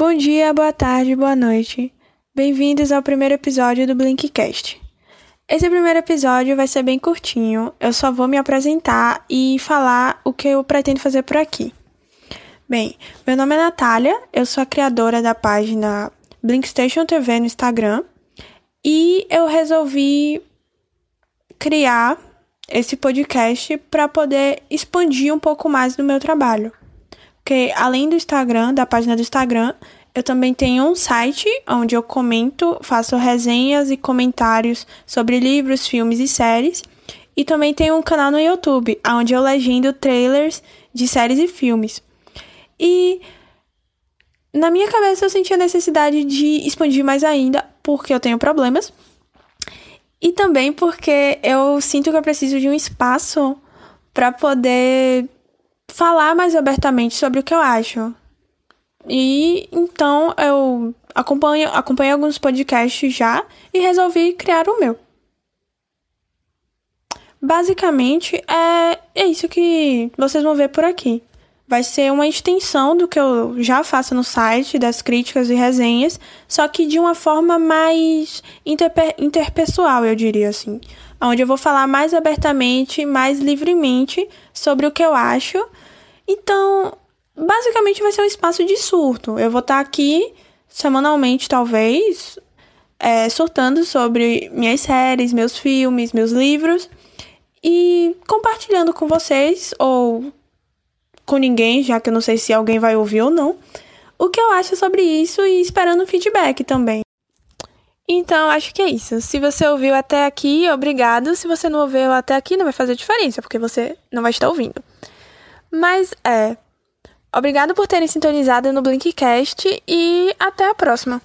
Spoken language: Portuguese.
Bom dia, boa tarde, boa noite. Bem-vindos ao primeiro episódio do Blinkcast. Esse primeiro episódio vai ser bem curtinho, eu só vou me apresentar e falar o que eu pretendo fazer por aqui. Bem, meu nome é Natália, eu sou a criadora da página Blinkstation TV no Instagram e eu resolvi criar esse podcast para poder expandir um pouco mais do meu trabalho. Porque além do Instagram, da página do Instagram, eu também tenho um site onde eu comento, faço resenhas e comentários sobre livros, filmes e séries. E também tenho um canal no YouTube, onde eu legendo trailers de séries e filmes. E na minha cabeça eu senti a necessidade de expandir mais ainda, porque eu tenho problemas. E também porque eu sinto que eu preciso de um espaço para poder falar mais abertamente sobre o que eu acho. E então eu acompanho, acompanho alguns podcasts já e resolvi criar o meu. Basicamente é, é isso que vocês vão ver por aqui. Vai ser uma extensão do que eu já faço no site, das críticas e resenhas, só que de uma forma mais interpessoal, eu diria assim. Onde eu vou falar mais abertamente, mais livremente sobre o que eu acho. Então, basicamente vai ser um espaço de surto. Eu vou estar aqui semanalmente, talvez, é, surtando sobre minhas séries, meus filmes, meus livros e compartilhando com vocês ou com ninguém, já que eu não sei se alguém vai ouvir ou não, o que eu acho sobre isso e esperando feedback também. Então, acho que é isso. Se você ouviu até aqui, obrigado. Se você não ouviu até aqui, não vai fazer diferença, porque você não vai estar ouvindo. Mas é. Obrigado por terem sintonizado no Blinkcast e até a próxima.